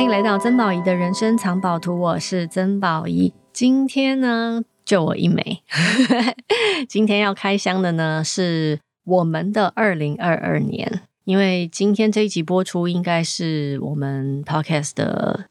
欢迎来到曾宝仪的人生藏宝图，我是曾宝仪。今天呢，就我一枚。今天要开箱的呢，是我们的二零二二年，因为今天这一集播出，应该是我们 Podcast 的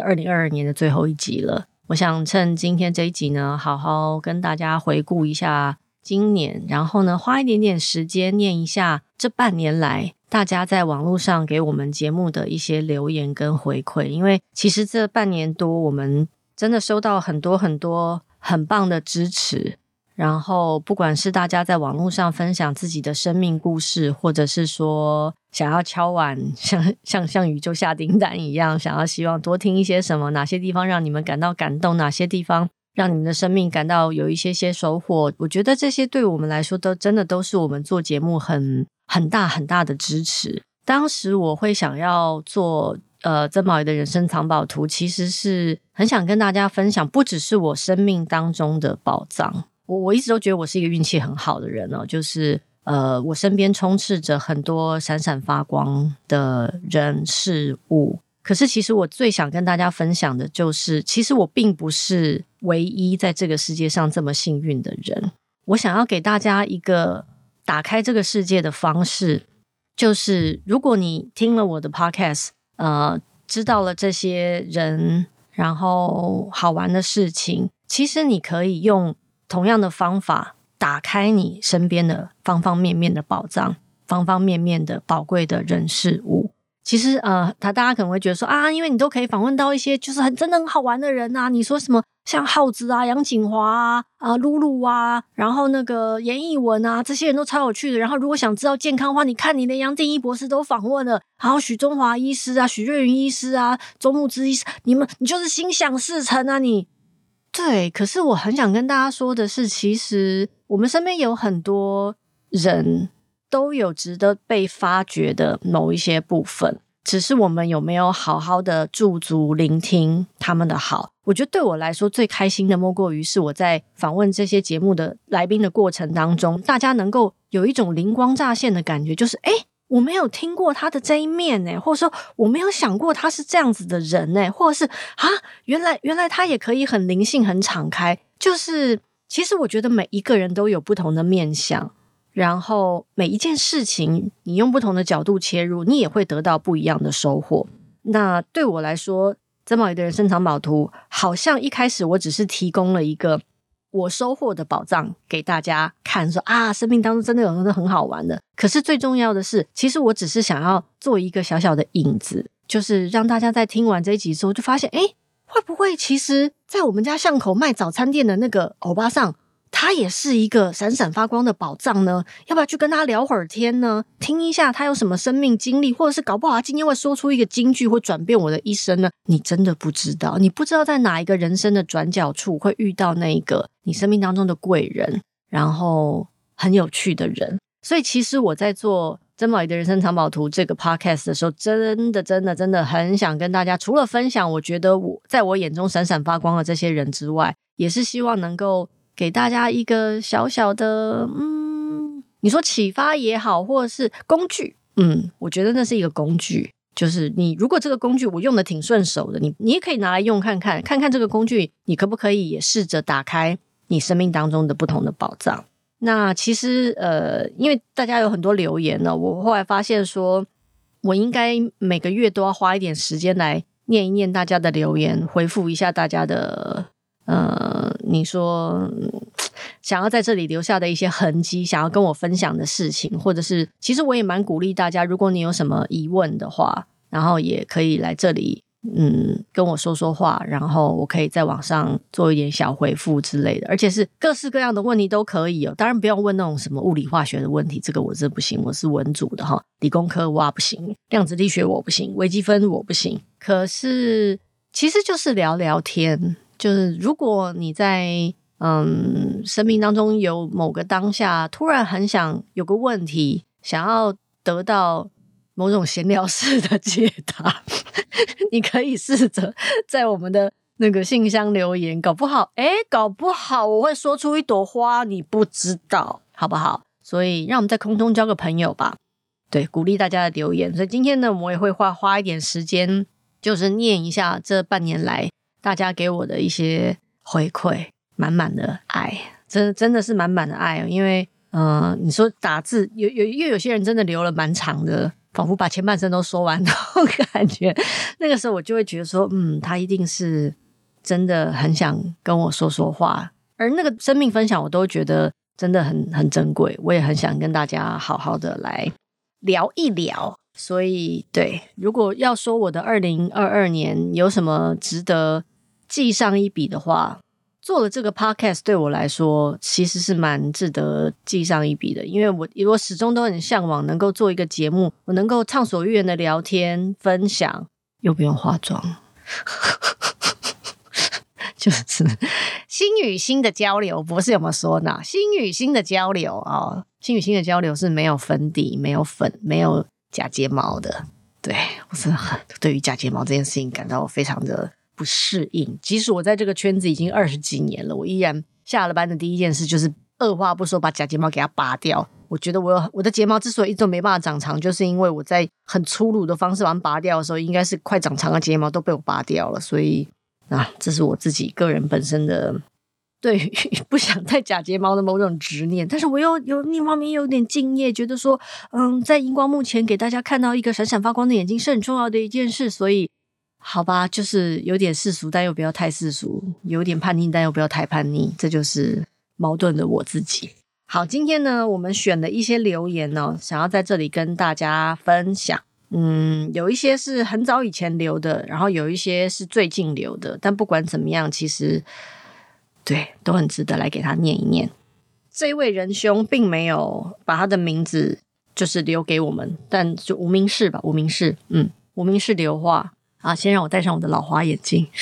二零二二年的最后一集了。我想趁今天这一集呢，好好跟大家回顾一下今年，然后呢，花一点点时间念一下这半年来大家在网络上给我们节目的一些留言跟回馈。因为其实这半年多，我们真的收到很多很多很棒的支持。然后，不管是大家在网络上分享自己的生命故事，或者是说想要敲碗，像像像宇宙下订单一样，想要希望多听一些什么，哪些地方让你们感到感动，哪些地方让你们的生命感到有一些些收获，我觉得这些对我们来说都真的都是我们做节目很很大很大的支持。当时我会想要做呃曾宝仪的人生藏宝图，其实是很想跟大家分享，不只是我生命当中的宝藏。我我一直都觉得我是一个运气很好的人哦，就是呃，我身边充斥着很多闪闪发光的人事物。可是，其实我最想跟大家分享的就是，其实我并不是唯一在这个世界上这么幸运的人。我想要给大家一个打开这个世界的方式，就是如果你听了我的 podcast，呃，知道了这些人，然后好玩的事情，其实你可以用。同样的方法，打开你身边的方方面面的宝藏，方方面面的宝贵的人事物。其实，呃，他大家可能会觉得说啊，因为你都可以访问到一些就是很真的很好玩的人啊。你说什么像浩子啊、杨景华啊、啊露露啊，然后那个严艺文啊，这些人都超有趣的。然后，如果想知道健康的话，你看你连杨定一博士都访问了，还有许中华医师啊、许瑞云医师啊、周牧之医师，你们你就是心想事成啊，你。对，可是我很想跟大家说的是，其实我们身边有很多人都有值得被发掘的某一些部分，只是我们有没有好好的驻足聆听他们的好。我觉得对我来说最开心的莫过于是我在访问这些节目的来宾的过程当中，大家能够有一种灵光乍现的感觉，就是诶我没有听过他的这一面呢，或者说我没有想过他是这样子的人呢，或者是啊，原来原来他也可以很灵性、很敞开。就是其实我觉得每一个人都有不同的面相，然后每一件事情你用不同的角度切入，你也会得到不一样的收获。那对我来说，曾宝仪的人生藏宝图，好像一开始我只是提供了一个。我收获的宝藏给大家看，说啊，生命当中真的有很多很好玩的。可是最重要的是，其实我只是想要做一个小小的影子，就是让大家在听完这一集之后，就发现，诶，会不会其实，在我们家巷口卖早餐店的那个欧巴桑，他也是一个闪闪发光的宝藏呢？要不要去跟他聊会儿天呢？听一下他有什么生命经历，或者是搞不好他今天会说出一个金句，会转变我的一生呢？你真的不知道，你不知道在哪一个人生的转角处会遇到那一个你生命当中的贵人，然后很有趣的人。所以其实我在做曾宝仪的人生藏宝图这个 podcast 的时候，真的真的真的很想跟大家，除了分享我觉得我在我眼中闪闪发光的这些人之外，也是希望能够。给大家一个小小的，嗯，你说启发也好，或者是工具，嗯，我觉得那是一个工具。就是你如果这个工具我用的挺顺手的，你你也可以拿来用看看，看看这个工具你可不可以也试着打开你生命当中的不同的宝藏。那其实呃，因为大家有很多留言呢，我后来发现说，我应该每个月都要花一点时间来念一念大家的留言，回复一下大家的。呃，你说想要在这里留下的一些痕迹，想要跟我分享的事情，或者是其实我也蛮鼓励大家，如果你有什么疑问的话，然后也可以来这里，嗯，跟我说说话，然后我可以在网上做一点小回复之类的，而且是各式各样的问题都可以哦。当然不要问那种什么物理化学的问题，这个我真不行，我是文组的哈，理工科我不行，量子力学我不行，微积分我不行。可是其实就是聊聊天。就是如果你在嗯生命当中有某个当下，突然很想有个问题，想要得到某种闲聊式的解答，你可以试着在我们的那个信箱留言，搞不好，诶，搞不好我会说出一朵花，你不知道，好不好？所以让我们在空中交个朋友吧。对，鼓励大家的留言。所以今天呢，我也会花花一点时间。就是念一下这半年来大家给我的一些回馈，满满的爱，真的真的是满满的爱。因为，嗯、你说打字有有，因为有些人真的留了蛮长的，仿佛把前半生都说完 那种感觉。那个时候我就会觉得说，嗯，他一定是真的很想跟我说说话。而那个生命分享，我都觉得真的很很珍贵。我也很想跟大家好好的来聊一聊。所以，对，如果要说我的二零二二年有什么值得记上一笔的话，做了这个 podcast 对我来说其实是蛮值得记上一笔的，因为我我始终都很向往能够做一个节目，我能够畅所欲言的聊天分享，又不用化妆，就是心与心的交流，不是有没有说呢？心与心的交流啊、哦，心与心的交流是没有粉底、没有粉、没有。假睫毛的，对，我是很对于假睫毛这件事情感到非常的不适应。即使我在这个圈子已经二十几年了，我依然下了班的第一件事就是二话不说把假睫毛给它拔掉。我觉得我我的睫毛之所以一直没办法长长，就是因为我在很粗鲁的方式把它拔掉的时候，应该是快长长的睫毛都被我拔掉了。所以啊，这是我自己个人本身的。对于不想戴假睫毛的某种执念，但是我又有另一方面有点敬业，觉得说，嗯，在荧光幕前给大家看到一个闪闪发光的眼睛是很重要的一件事，所以好吧，就是有点世俗，但又不要太世俗；有点叛逆，但又不要太叛逆，这就是矛盾的我自己。好，今天呢，我们选了一些留言呢，想要在这里跟大家分享。嗯，有一些是很早以前留的，然后有一些是最近留的，但不管怎么样，其实。对，都很值得来给他念一念。这位仁兄并没有把他的名字就是留给我们，但就无名氏吧，无名氏，嗯，无名氏留话啊。先让我戴上我的老花眼镜。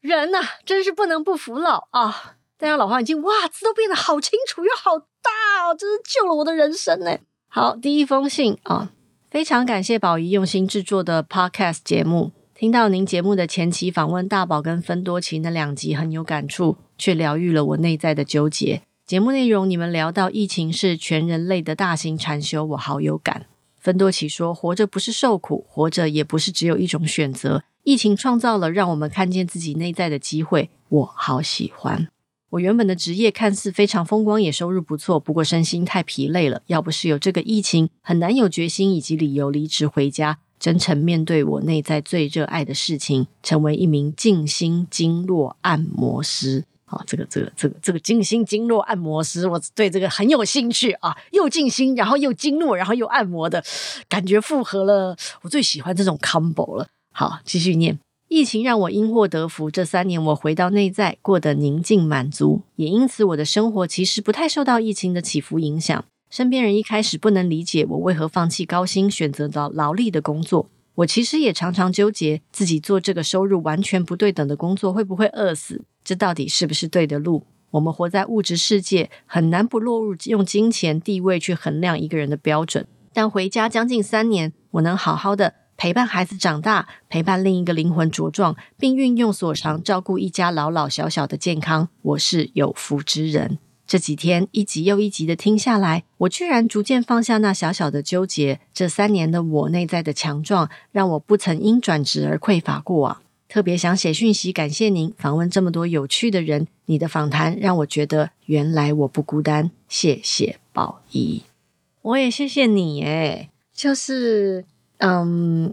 人呐、真是不能不服老啊！戴上老花眼镜，哇，字都变得好清楚又好大哦，真是救了我的人生呢。好，第一封信啊，非常感谢宝仪用心制作的 Podcast 节目。听到您节目的前期访问大宝跟芬多奇那两集很有感触，却疗愈了我内在的纠结。节目内容你们聊到疫情是全人类的大型禅修，我好有感。芬多奇说：“活着不是受苦，活着也不是只有一种选择。疫情创造了让我们看见自己内在的机会，我好喜欢。我原本的职业看似非常风光，也收入不错，不过身心太疲累了。要不是有这个疫情，很难有决心以及理由离职回家。”真诚面对我内在最热爱的事情，成为一名静心经络按摩师。好、哦，这个、这个、这个、这个静心经络按摩师，我对这个很有兴趣啊！又静心，然后又经络，然后又按摩的感觉，复合了我最喜欢这种 combo 了。好，继续念。疫情让我因祸得福，这三年我回到内在，过得宁静满足，也因此我的生活其实不太受到疫情的起伏影响。身边人一开始不能理解我为何放弃高薪，选择到劳力的工作。我其实也常常纠结，自己做这个收入完全不对等的工作会不会饿死？这到底是不是对的路？我们活在物质世界，很难不落入用金钱、地位去衡量一个人的标准。但回家将近三年，我能好好的陪伴孩子长大，陪伴另一个灵魂茁壮，并运用所长照顾一家老老小小的健康，我是有福之人。这几天一集又一集的听下来，我居然逐渐放下那小小的纠结。这三年的我内在的强壮，让我不曾因转职而匮乏过啊。特别想写讯息感谢您访问这么多有趣的人，你的访谈让我觉得原来我不孤单。谢谢宝仪，我也谢谢你诶。就是嗯，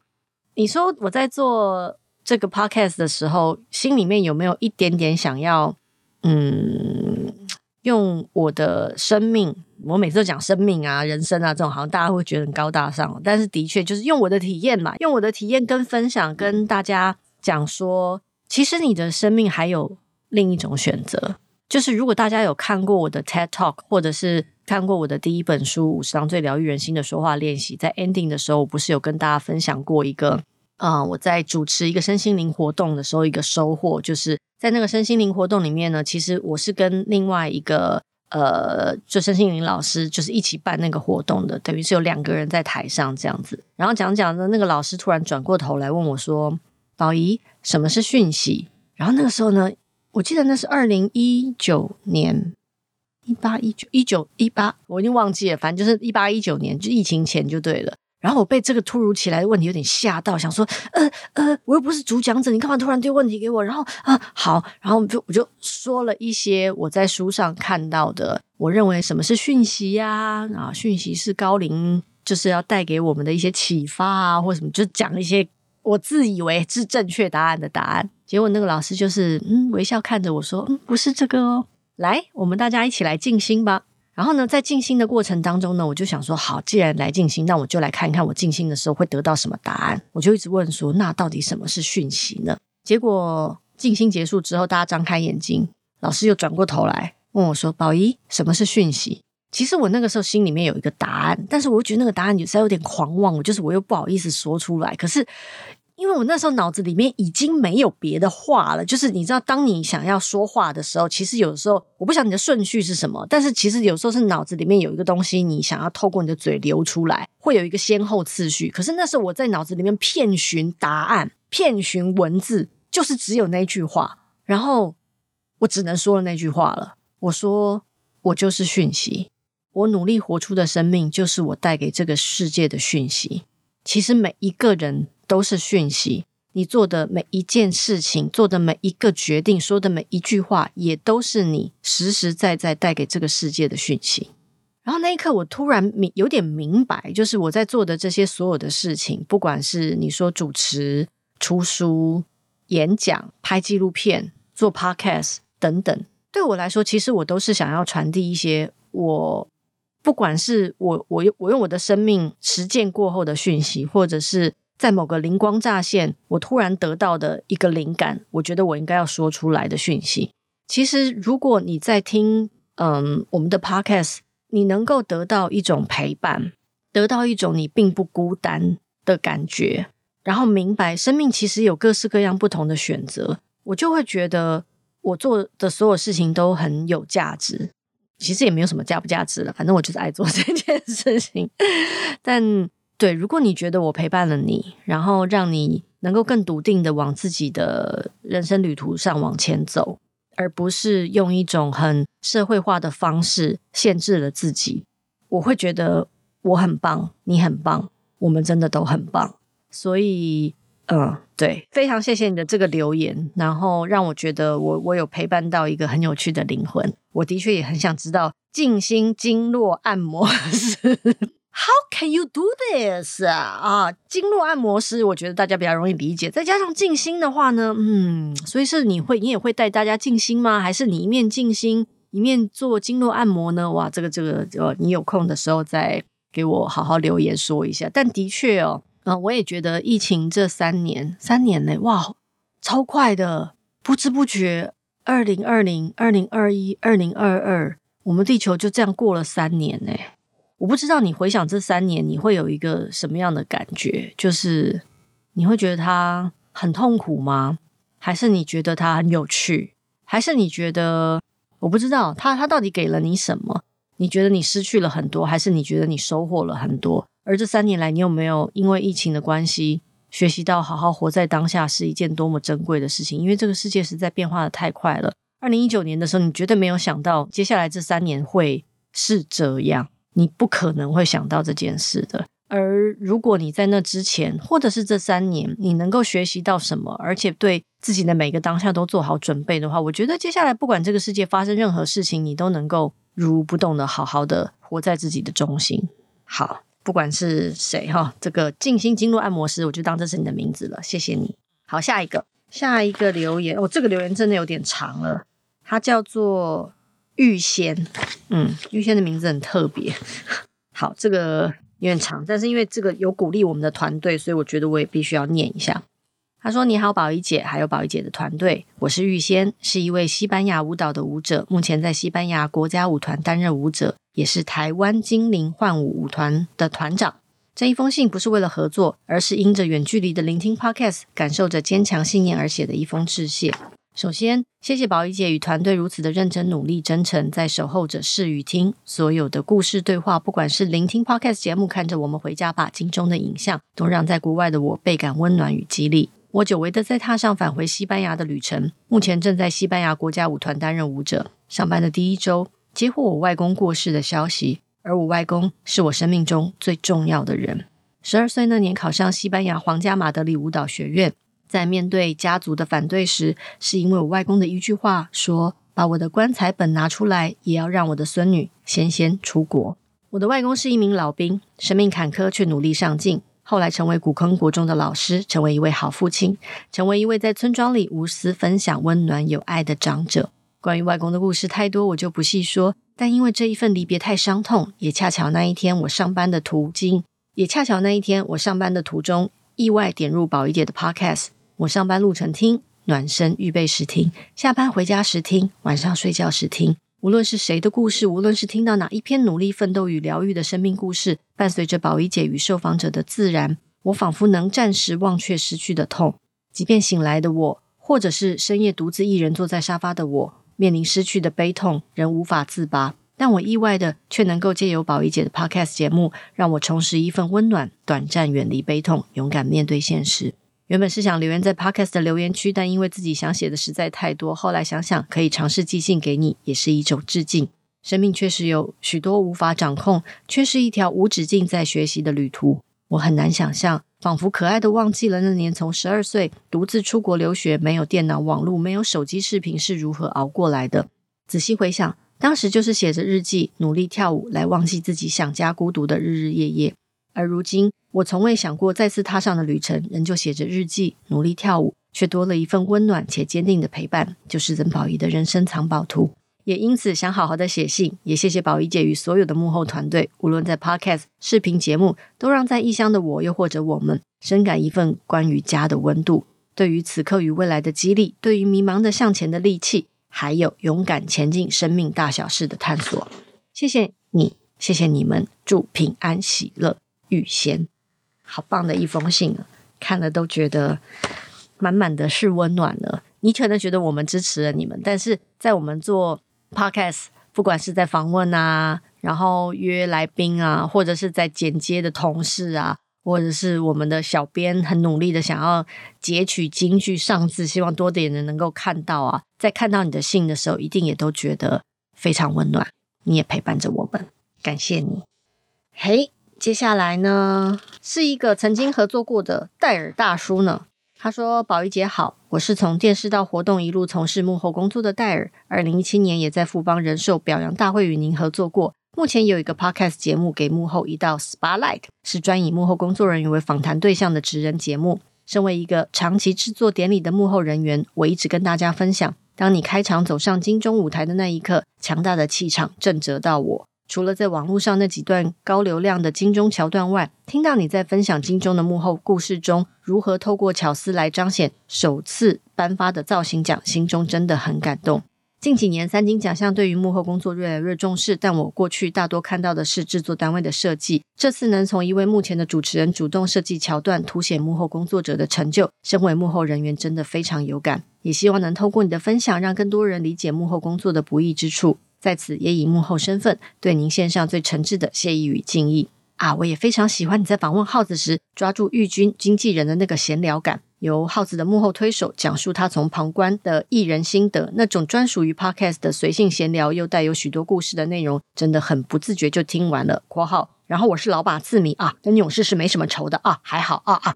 你说我在做这个 podcast 的时候，心里面有没有一点点想要嗯？用我的生命，我每次都讲生命啊、人生啊这种，好像大家会觉得很高大上。但是的确，就是用我的体验嘛，用我的体验跟分享，跟大家讲说，其实你的生命还有另一种选择。就是如果大家有看过我的 TED Talk，或者是看过我的第一本书《五十堂最疗愈人心的说话练习》，在 ending 的时候，我不是有跟大家分享过一个。啊、我在主持一个身心灵活动的时候，一个收获就是在那个身心灵活动里面呢，其实我是跟另外一个呃，就身心灵老师，就是一起办那个活动的，等于是有两个人在台上这样子。然后讲讲的那个老师突然转过头来问我说：“宝仪，什么是讯息？”然后那个时候呢，我记得那是二零一九年，一八一九一九一八，我已经忘记了，反正就是一八一九年，就疫情前就对了。然后我被这个突如其来的问题有点吓到，想说，呃呃，我又不是主讲者，你干嘛突然丢问题给我？然后啊，好，然后就我就说了一些我在书上看到的，我认为什么是讯息呀？啊，讯息是高龄就是要带给我们的一些启发啊，或什么，就讲一些我自以为是正确答案的答案。结果那个老师就是嗯微笑看着我说，嗯，不是这个哦，来，我们大家一起来静心吧。然后呢，在静心的过程当中呢，我就想说，好，既然来静心，那我就来看一看我静心的时候会得到什么答案。我就一直问说，那到底什么是讯息呢？结果静心结束之后，大家张开眼睛，老师又转过头来问我说：“宝仪，什么是讯息？”其实我那个时候心里面有一个答案，但是我又觉得那个答案有时候有点狂妄，我就是我又不好意思说出来。可是。因为我那时候脑子里面已经没有别的话了，就是你知道，当你想要说话的时候，其实有的时候我不想你的顺序是什么，但是其实有时候是脑子里面有一个东西，你想要透过你的嘴流出来，会有一个先后次序。可是那时候我在脑子里面遍寻答案，遍寻文字，就是只有那句话，然后我只能说了那句话了。我说，我就是讯息，我努力活出的生命就是我带给这个世界的讯息。其实每一个人。都是讯息，你做的每一件事情，做的每一个决定，说的每一句话，也都是你实实在在带给这个世界的讯息。然后那一刻，我突然明有点明白，就是我在做的这些所有的事情，不管是你说主持、出书、演讲、拍纪录片、做 podcast 等等，对我来说，其实我都是想要传递一些我不管是我我用我用我的生命实践过后的讯息，或者是。在某个灵光乍现，我突然得到的一个灵感，我觉得我应该要说出来的讯息。其实，如果你在听，嗯，我们的 podcast，你能够得到一种陪伴，得到一种你并不孤单的感觉，然后明白生命其实有各式各样不同的选择，我就会觉得我做的所有事情都很有价值。其实也没有什么价不价值了，反正我就是爱做这件事情，但。对，如果你觉得我陪伴了你，然后让你能够更笃定的往自己的人生旅途上往前走，而不是用一种很社会化的方式限制了自己，我会觉得我很棒，你很棒，我们真的都很棒。所以，嗯，对，非常谢谢你的这个留言，然后让我觉得我我有陪伴到一个很有趣的灵魂。我的确也很想知道静心经络按摩师。How can you do this 啊？经络按摩师，我觉得大家比较容易理解。再加上静心的话呢，嗯，所以是你会，你也会带大家静心吗？还是你一面静心一面做经络按摩呢？哇，这个这个，呃，你有空的时候再给我好好留言说一下。但的确哦，啊，我也觉得疫情这三年，三年内，哇，超快的，不知不觉，二零二零、二零二一、二零二二，我们地球就这样过了三年呢。我不知道你回想这三年，你会有一个什么样的感觉？就是你会觉得它很痛苦吗？还是你觉得它很有趣？还是你觉得我不知道它它到底给了你什么？你觉得你失去了很多，还是你觉得你收获了很多？而这三年来，你有没有因为疫情的关系，学习到好好活在当下是一件多么珍贵的事情？因为这个世界实在变化的太快了。二零一九年的时候，你绝对没有想到接下来这三年会是这样。你不可能会想到这件事的。而如果你在那之前，或者是这三年，你能够学习到什么，而且对自己的每个当下都做好准备的话，我觉得接下来不管这个世界发生任何事情，你都能够如不动的好好的活在自己的中心。好，不管是谁哈，这个静心经络按摩师，我就当这是你的名字了。谢谢你。好，下一个，下一个留言，哦，这个留言真的有点长了，它叫做。玉仙，嗯，玉仙的名字很特别。好，这个有点长，但是因为这个有鼓励我们的团队，所以我觉得我也必须要念一下。他说：“你好，宝仪姐，还有宝仪姐的团队，我是玉仙，是一位西班牙舞蹈的舞者，目前在西班牙国家舞团担任舞者，也是台湾精灵幻舞舞团的团长。这一封信不是为了合作，而是因着远距离的聆听 Podcast，感受着坚强信念而写的一封致谢。”首先，谢谢宝仪姐与团队如此的认真、努力、真诚，在守候着视与听。所有的故事对话，不管是聆听 Podcast 节目，看着我们回家吧，镜中的影像，都让在国外的我倍感温暖与激励。我久违的在踏上返回西班牙的旅程，目前正在西班牙国家舞团担任舞者。上班的第一周，接获我外公过世的消息，而我外公是我生命中最重要的人。十二岁那年考上西班牙皇家马德里舞蹈学院，在面对家族的反对时，是因为我外公的一句话说：“把我的棺材本拿出来，也要让我的孙女先先出国。”我的外公是一名老兵，生命坎坷却努力上进，后来成为古坑国中的老师，成为一位好父亲，成为一位在村庄里无私分享温暖有爱的长者。关于外公的故事太多，我就不细说。但因为这一份离别太伤痛，也恰巧那一天我上班的途经，也恰巧那一天我上班的途中，意外点入宝仪姐的 Podcast。我上班路程听，暖身预备时听，下班回家时听，晚上睡觉时听。无论是谁的故事，无论是听到哪一篇努力奋斗与疗愈的生命故事，伴随着宝仪姐与受访者的自然，我仿佛能暂时忘却失去的痛。即便醒来的我，或者是深夜独自一人坐在沙发的我。面临失去的悲痛，仍无法自拔。但我意外的却能够借由宝仪姐的 Podcast 节目，让我重拾一份温暖，短暂远离悲痛，勇敢面对现实。原本是想留言在 Podcast 的留言区，但因为自己想写的实在太多，后来想想可以尝试寄信给你，也是一种致敬。生命确实有许多无法掌控，却是一条无止境在学习的旅途。我很难想象。仿佛可爱的忘记了那年从十二岁独自出国留学，没有电脑、网络、没有手机视频是如何熬过来的。仔细回想，当时就是写着日记，努力跳舞来忘记自己想家、孤独的日日夜夜。而如今，我从未想过再次踏上的旅程，仍旧写着日记，努力跳舞，却多了一份温暖且坚定的陪伴，就是曾宝仪的人生藏宝图。也因此想好好的写信，也谢谢宝仪姐与所有的幕后团队，无论在 Podcast、视频节目，都让在异乡的我，又或者我们，深感一份关于家的温度。对于此刻与未来的激励，对于迷茫的向前的力气，还有勇敢前进生命大小事的探索。谢谢你，谢谢你们，祝平安喜乐，玉仙。好棒的一封信啊，看了都觉得满满的是温暖了。你可能觉得我们支持了你们，但是在我们做 Podcast，不管是在访问啊，然后约来宾啊，或者是在剪接的同事啊，或者是我们的小编很努力的想要截取金句上字，希望多点人能够看到啊，在看到你的信的时候，一定也都觉得非常温暖。你也陪伴着我们，感谢你。嘿，接下来呢，是一个曾经合作过的戴尔大叔呢。他说：“宝仪姐好，我是从电视到活动一路从事幕后工作的戴尔。二零一七年也在富邦人寿表扬大会与您合作过。目前有一个 podcast 节目给幕后一道 spotlight，是专以幕后工作人员为访谈对象的职人节目。身为一个长期制作典礼的幕后人员，我一直跟大家分享：当你开场走上金钟舞台的那一刻，强大的气场震慑到我。”除了在网络上那几段高流量的金钟桥段外，听到你在分享金钟的幕后故事中，如何透过巧思来彰显首次颁发的造型奖，心中真的很感动。近几年三金奖项对于幕后工作越来越重视，但我过去大多看到的是制作单位的设计。这次能从一位幕前的主持人主动设计桥段，凸显幕后工作者的成就，身为幕后人员真的非常有感。也希望能透过你的分享，让更多人理解幕后工作的不易之处。在此也以幕后身份对您献上最诚挚的谢意与敬意啊！我也非常喜欢你在访问耗子时抓住玉君经纪人的那个闲聊感，由耗子的幕后推手讲述他从旁观的艺人心得，那种专属于 Podcast 的随性闲聊又带有许多故事的内容，真的很不自觉就听完了。括号，然后我是老把字迷啊，跟勇士是没什么仇的啊，还好啊啊。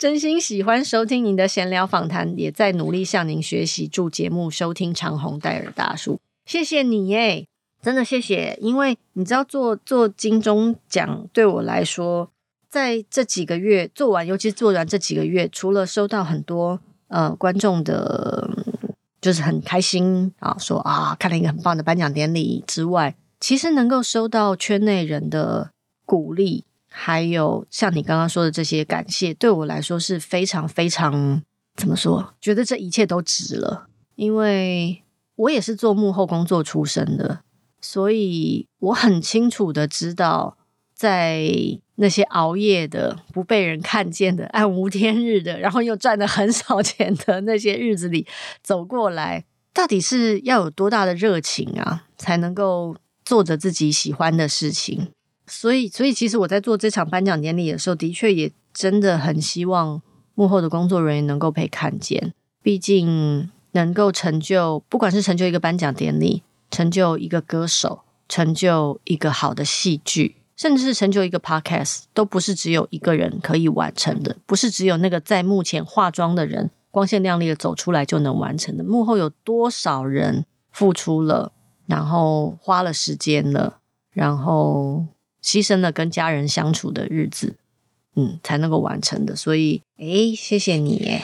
真心喜欢收听您的闲聊访谈，也在努力向您学习。祝节目收听长虹，戴尔大叔，谢谢你耶，真的谢谢。因为你知道，做做金钟奖对我来说，在这几个月做完，尤其做完这几个月，除了收到很多呃观众的，就是很开心啊，说啊看了一个很棒的颁奖典礼之外，其实能够收到圈内人的鼓励。还有像你刚刚说的这些感谢，对我来说是非常非常怎么说？觉得这一切都值了，因为我也是做幕后工作出身的，所以我很清楚的知道，在那些熬夜的、不被人看见的、暗无天日的，然后又赚的很少钱的那些日子里走过来，到底是要有多大的热情啊，才能够做着自己喜欢的事情。所以，所以其实我在做这场颁奖典礼的时候，的确也真的很希望幕后的工作人员能够被看见。毕竟，能够成就，不管是成就一个颁奖典礼，成就一个歌手，成就一个好的戏剧，甚至是成就一个 podcast，都不是只有一个人可以完成的，不是只有那个在幕前化妆的人光鲜亮丽的走出来就能完成的。幕后有多少人付出了，然后花了时间了，然后牺牲了跟家人相处的日子，嗯，才能够完成的。所以，哎，谢谢你耶。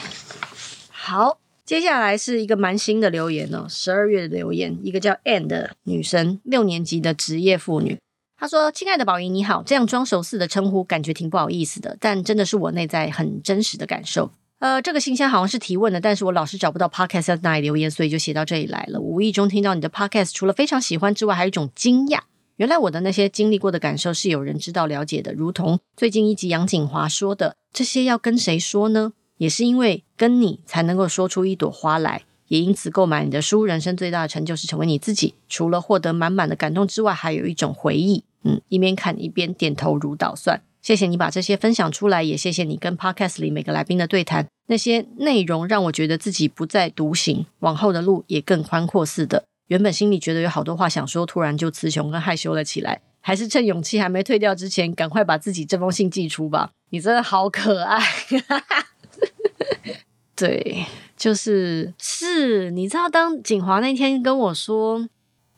好，接下来是一个蛮新的留言哦，十二月的留言，一个叫 And 的女生，六年级的职业妇女。他说：“亲爱的宝仪，你好，这样装熟似的称呼，感觉挺不好意思的，但真的是我内在很真实的感受。呃，这个信箱好像是提问的，但是我老是找不到 podcast 在哪里留言，所以就写到这里来了。无意中听到你的 podcast，除了非常喜欢之外，还有一种惊讶。原来我的那些经历过的感受是有人知道了解的，如同最近一集杨景华说的，这些要跟谁说呢？也是因为跟你才能够说出一朵花来。”也因此购买你的书，人生最大的成就是成为你自己。除了获得满满的感动之外，还有一种回忆。嗯，一边看一边点头如捣蒜。谢谢你把这些分享出来，也谢谢你跟 Podcast 里每个来宾的对谈。那些内容让我觉得自己不再独行，往后的路也更宽阔似的。原本心里觉得有好多话想说，突然就词穷跟害羞了起来。还是趁勇气还没退掉之前，赶快把自己这封信寄出吧。你真的好可爱。对。就是是，你知道，当景华那天跟我说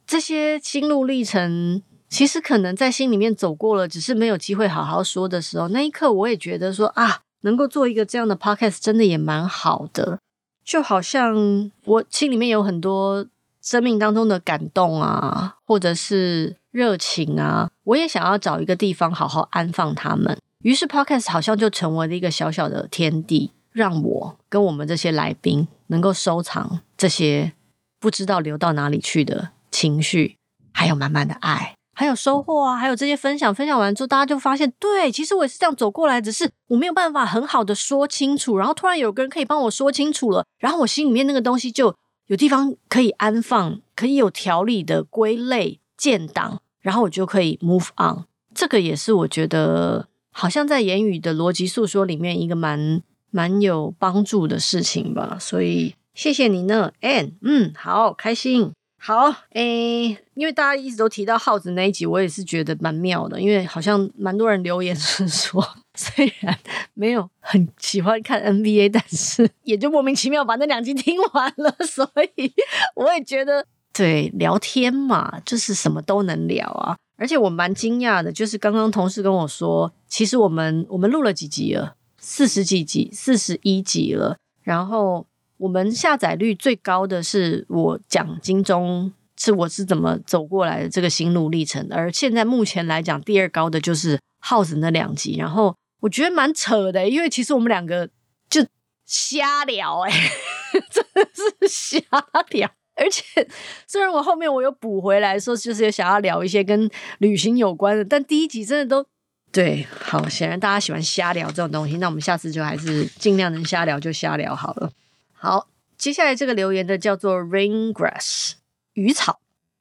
这些心路历程，其实可能在心里面走过了，只是没有机会好好说的时候，那一刻我也觉得说啊，能够做一个这样的 podcast，真的也蛮好的。就好像我心里面有很多生命当中的感动啊，或者是热情啊，我也想要找一个地方好好安放他们。于是 podcast 好像就成为了一个小小的天地。让我跟我们这些来宾能够收藏这些不知道流到哪里去的情绪，还有满满的爱，还有收获啊，还有这些分享。分享完之后，大家就发现，对，其实我也是这样走过来，只是我没有办法很好的说清楚。然后突然有个人可以帮我说清楚了，然后我心里面那个东西就有地方可以安放，可以有条理的归类建档，然后我就可以 move on。这个也是我觉得好像在言语的逻辑诉说里面一个蛮。蛮有帮助的事情吧，所以谢谢你呢，Ann，嗯，好开心，好，诶，因为大家一直都提到耗子那一集，我也是觉得蛮妙的，因为好像蛮多人留言是说，虽然没有很喜欢看 NBA，但是也就莫名其妙把那两集听完了，所以我也觉得，对，聊天嘛，就是什么都能聊啊，而且我蛮惊讶的，就是刚刚同事跟我说，其实我们我们录了几集了。四十几集，四十一集了。然后我们下载率最高的是我讲金钟，是我是怎么走过来的这个心路历程。而现在目前来讲，第二高的就是耗子那两集。然后我觉得蛮扯的，因为其实我们两个就瞎聊，欸，哎，真的是瞎聊。而且虽然我后面我有补回来说，就是有想要聊一些跟旅行有关的，但第一集真的都。对，好，显然大家喜欢瞎聊这种东西，那我们下次就还是尽量能瞎聊就瞎聊好了。好，接下来这个留言的叫做 Raingrass 雨草，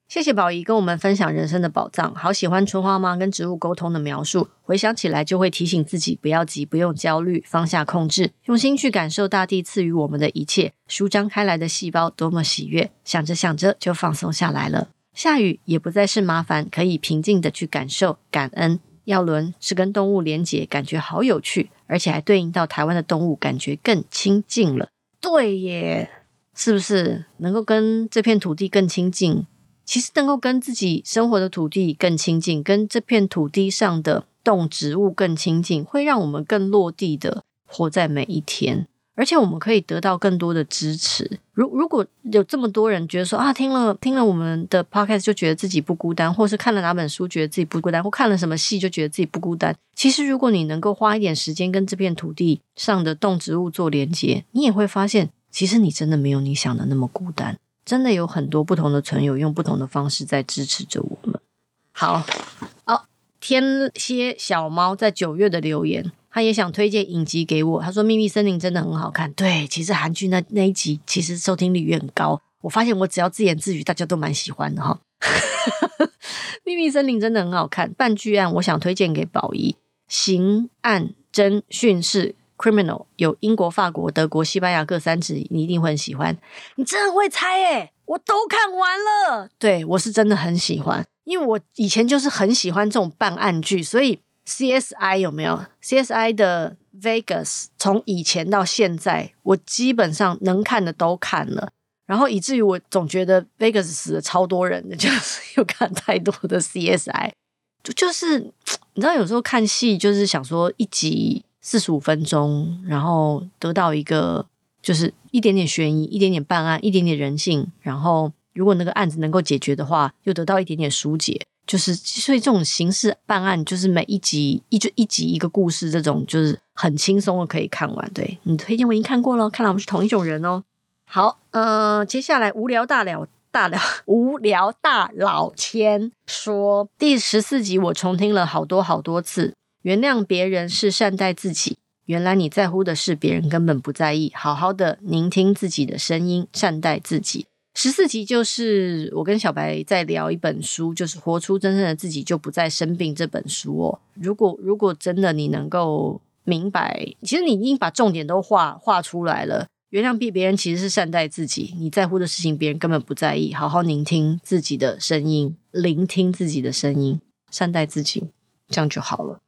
谢谢宝仪跟我们分享人生的宝藏，好喜欢春花妈跟植物沟通的描述，回想起来就会提醒自己不要急，不用焦虑，放下控制，用心去感受大地赐予我们的一切，舒张开来的细胞多么喜悦，想着想着就放松下来了，下雨也不再是麻烦，可以平静的去感受感恩。药轮是跟动物连结，感觉好有趣，而且还对应到台湾的动物，感觉更亲近了。对耶，是不是能够跟这片土地更亲近？其实能够跟自己生活的土地更亲近，跟这片土地上的动植物更亲近，会让我们更落地的活在每一天。而且我们可以得到更多的支持。如如果有这么多人觉得说啊，听了听了我们的 podcast 就觉得自己不孤单，或是看了哪本书觉得自己不孤单，或看了什么戏就觉得自己不孤单。其实如果你能够花一点时间跟这片土地上的动植物做连接，你也会发现，其实你真的没有你想的那么孤单。真的有很多不同的存友用不同的方式在支持着我们。好，哦，天蝎小猫在九月的留言。他也想推荐影集给我，他说《秘密森林》真的很好看。对，其实韩剧那那一集其实收听率也很高。我发现我只要自言自语，大家都蛮喜欢的哈。《秘密森林》真的很好看。半剧案我想推荐给宝仪，刑案侦讯室 Criminal 有英国、法国、德国、西班牙各三集，你一定会很喜欢。你真的会猜诶，我都看完了。对，我是真的很喜欢。因为我以前就是很喜欢这种办案剧，所以 CSI 有没有？CSI 的 Vegas 从以前到现在，我基本上能看的都看了，然后以至于我总觉得 Vegas 死了超多人的，就是又看太多的 CSI，就就是 你知道，有时候看戏就是想说一集四十五分钟，然后得到一个就是一点点悬疑，一点点办案，一点点人性，然后。如果那个案子能够解决的话，又得到一点点疏解，就是所以这种刑事办案，就是每一集一就一集一个故事，这种就是很轻松的可以看完。对，你推荐我已经看过了，看来我们是同一种人哦。好，呃，接下来无聊大了大了无聊大老千说第十四集我重听了好多好多次，原谅别人是善待自己，原来你在乎的是别人根本不在意，好好的聆听自己的声音，善待自己。十四集就是我跟小白在聊一本书，就是《活出真正的自己就不再生病》这本书哦。如果如果真的你能够明白，其实你已经把重点都画画出来了。原谅别别人其实是善待自己，你在乎的事情别人根本不在意。好好聆听自己的声音，聆听自己的声音，善待自己，这样就好了。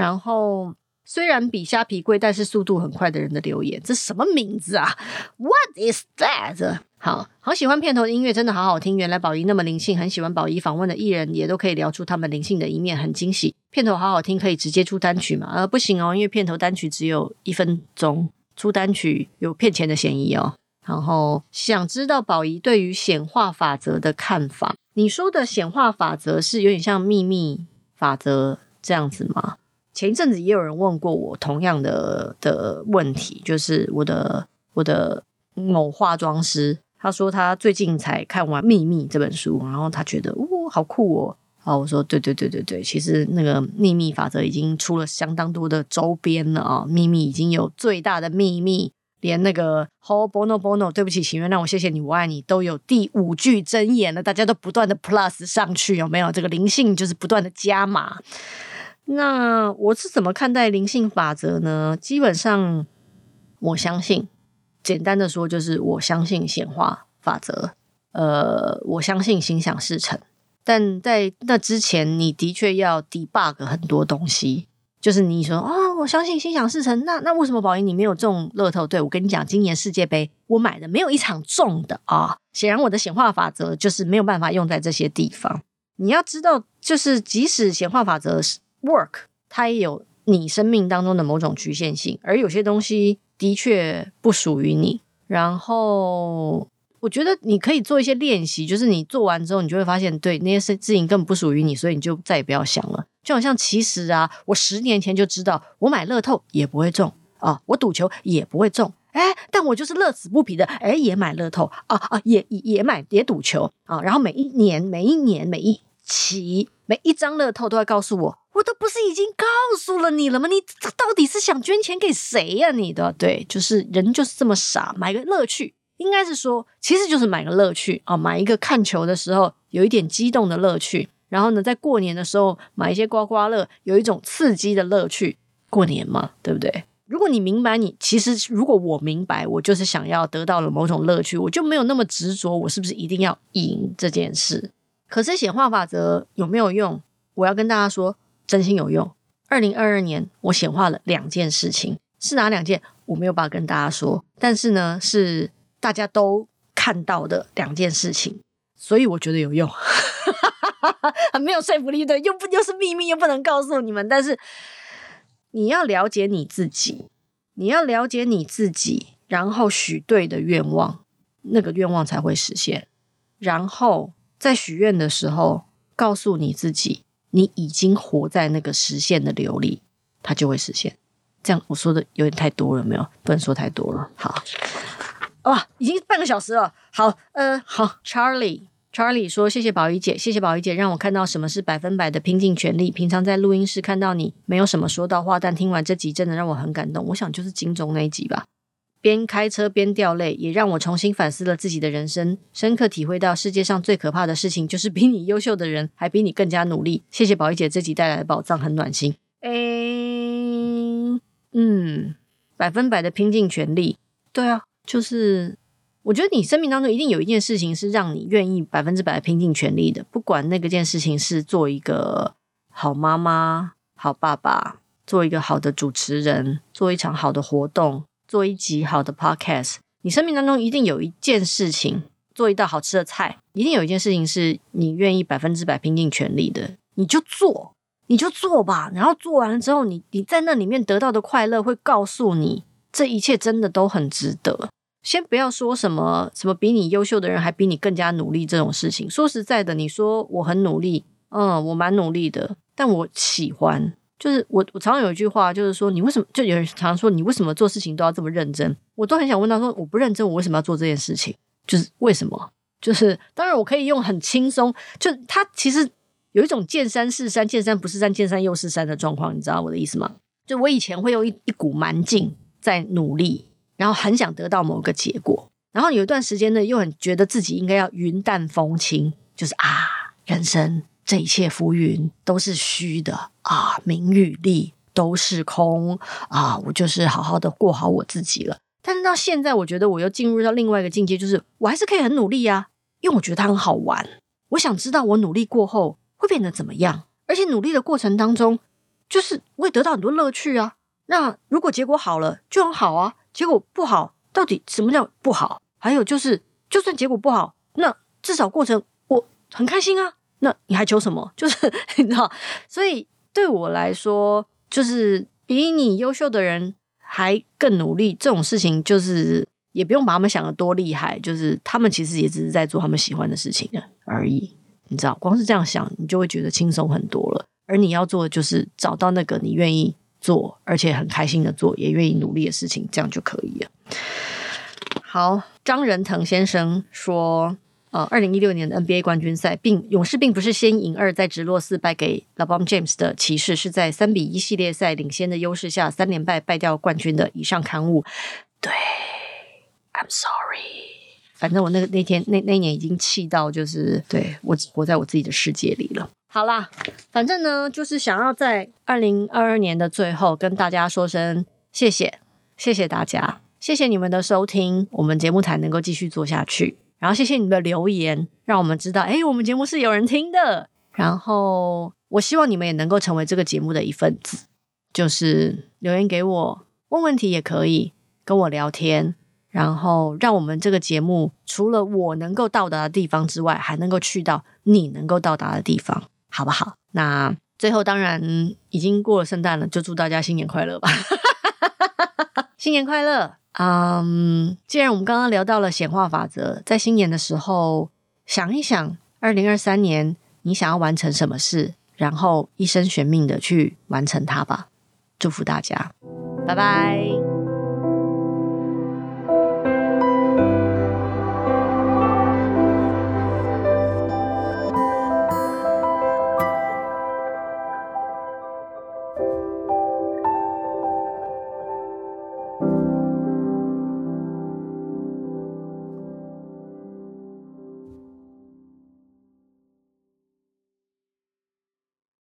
然后。虽然比虾皮贵，但是速度很快的人的留言，这什么名字啊？What is that？好好喜欢片头的音乐，真的好好听。原来宝仪那么灵性，很喜欢宝仪访问的艺人，也都可以聊出他们灵性的一面，很惊喜。片头好好听，可以直接出单曲吗？呃，不行哦，因为片头单曲只有一分钟，出单曲有骗钱的嫌疑哦。然后想知道宝仪对于显化法则的看法？你说的显化法则是有点像秘密法则这样子吗？前一阵子也有人问过我同样的的问题，就是我的我的某化妆师，他说他最近才看完《秘密》这本书，然后他觉得哦，好酷哦。啊，我说对对对对对，其实那个秘密法则已经出了相当多的周边了啊，秘密已经有最大的秘密，连那个 Ho'oponopono Bono，对不起，请原谅我，谢谢你，我爱你，都有第五句真言了，大家都不断的 plus 上去，有没有？这个灵性就是不断的加码。那我是怎么看待灵性法则呢？基本上，我相信，简单的说就是我相信显化法则。呃，我相信心想事成。但在那之前，你的确要 debug 很多东西。就是你说哦，我相信心想事成，那那为什么宝仪你没有中乐透？对，我跟你讲，今年世界杯我买的没有一场中的啊。显然我的显化法则就是没有办法用在这些地方。你要知道，就是即使显化法则是。Work，它也有你生命当中的某种局限性，而有些东西的确不属于你。然后，我觉得你可以做一些练习，就是你做完之后，你就会发现，对那些事情根本不属于你，所以你就再也不要想了。就好像其实啊，我十年前就知道，我买乐透也不会中啊，我赌球也不会中，哎，但我就是乐此不疲的，哎，也买乐透啊啊，也也买也赌球啊，然后每一年每一年每一期每一张乐透都会告诉我。我都不是已经告诉了你了吗？你到底是想捐钱给谁呀？你的对，就是人就是这么傻，买个乐趣，应该是说，其实就是买个乐趣啊，买一个看球的时候有一点激动的乐趣，然后呢，在过年的时候买一些刮刮乐，有一种刺激的乐趣。过年嘛，对不对？如果你明白你，其实如果我明白，我就是想要得到了某种乐趣，我就没有那么执着，我是不是一定要赢这件事？可是显化法则有没有用？我要跟大家说。真心有用。二零二二年，我显化了两件事情，是哪两件？我没有办法跟大家说，但是呢，是大家都看到的两件事情，所以我觉得有用，很没有说服力的，又不又是秘密，又不能告诉你们。但是你要了解你自己，你要了解你自己，然后许对的愿望，那个愿望才会实现。然后在许愿的时候，告诉你自己。你已经活在那个实现的流里，它就会实现。这样我说的有点太多了，没有？不能说太多了。好，哇，已经半个小时了。好，呃，好，Charlie，Charlie 说：“谢谢宝仪姐，谢谢宝仪姐，让我看到什么是百分百的拼尽全力。平常在录音室看到你，没有什么说到话，但听完这集真的让我很感动。我想就是金钟那一集吧。”边开车边掉泪，也让我重新反思了自己的人生，深刻体会到世界上最可怕的事情就是比你优秀的人还比你更加努力。谢谢宝仪姐这集带来的宝藏，很暖心。诶，嗯，百分百的拼尽全力，对啊，就是我觉得你生命当中一定有一件事情是让你愿意百分之百拼尽全力的，不管那个件事情是做一个好妈妈、好爸爸，做一个好的主持人，做一场好的活动，做一集好的 podcast。你生命当中一定有一件事情，做一道好吃的菜，一定有一件事情是你愿意百分之百拼尽全力的，你就做，你就做吧。然后做完了之后，你你在那里面得到的快乐会告诉你，这一切真的都很值得。先不要说什么什么比你优秀的人还比你更加努力这种事情。说实在的，你说我很努力，嗯，我蛮努力的，但我喜欢。就是我我常常有一句话，就是说你为什么？就有人常常说你为什么做事情都要这么认真？我都很想问他说，我不认真，我为什么要做这件事情？就是为什么？就是当然我可以用很轻松，就他其实有一种见山是山，见山不是山，见山又是山的状况，你知道我的意思吗？就我以前会用一一股蛮劲在努力。然后很想得到某个结果，然后有一段时间呢，又很觉得自己应该要云淡风轻，就是啊，人生这一切浮云都是虚的啊，名与利都是空啊，我就是好好的过好我自己了。但是到现在，我觉得我又进入到另外一个境界，就是我还是可以很努力啊，因为我觉得它很好玩。我想知道我努力过后会变得怎么样，而且努力的过程当中，就是我会得到很多乐趣啊。那如果结果好了，就很好啊。结果不好，到底什么叫不好？还有就是，就算结果不好，那至少过程我很开心啊。那你还求什么？就是你知道，所以对我来说，就是比你优秀的人还更努力这种事情，就是也不用把他们想得多厉害，就是他们其实也只是在做他们喜欢的事情而已。你知道，光是这样想，你就会觉得轻松很多了。而你要做的就是找到那个你愿意。做，而且很开心的做，也愿意努力的事情，这样就可以了。好，张仁腾先生说，呃，二零一六年的 NBA 冠军赛，并勇士并不是先赢二，再直落四败给 LeBron James 的骑士，是在三比一系列赛领先的优势下，三连败败掉冠军的以上刊物。对，I'm sorry。反正我那个那天那那一年已经气到，就是对我只活在我自己的世界里了。好啦，反正呢，就是想要在二零二二年的最后跟大家说声谢谢，谢谢大家，谢谢你们的收听，我们节目才能够继续做下去。然后谢谢你的留言，让我们知道，诶，我们节目是有人听的。然后我希望你们也能够成为这个节目的一份子，就是留言给我，问问题也可以，跟我聊天，然后让我们这个节目除了我能够到达的地方之外，还能够去到你能够到达的地方。好不好？那最后当然已经过了圣诞了，就祝大家新年快乐吧！新年快乐！嗯，既然我们刚刚聊到了显化法则，在新年的时候想一想，二零二三年你想要完成什么事，然后一生悬命的去完成它吧！祝福大家，拜拜。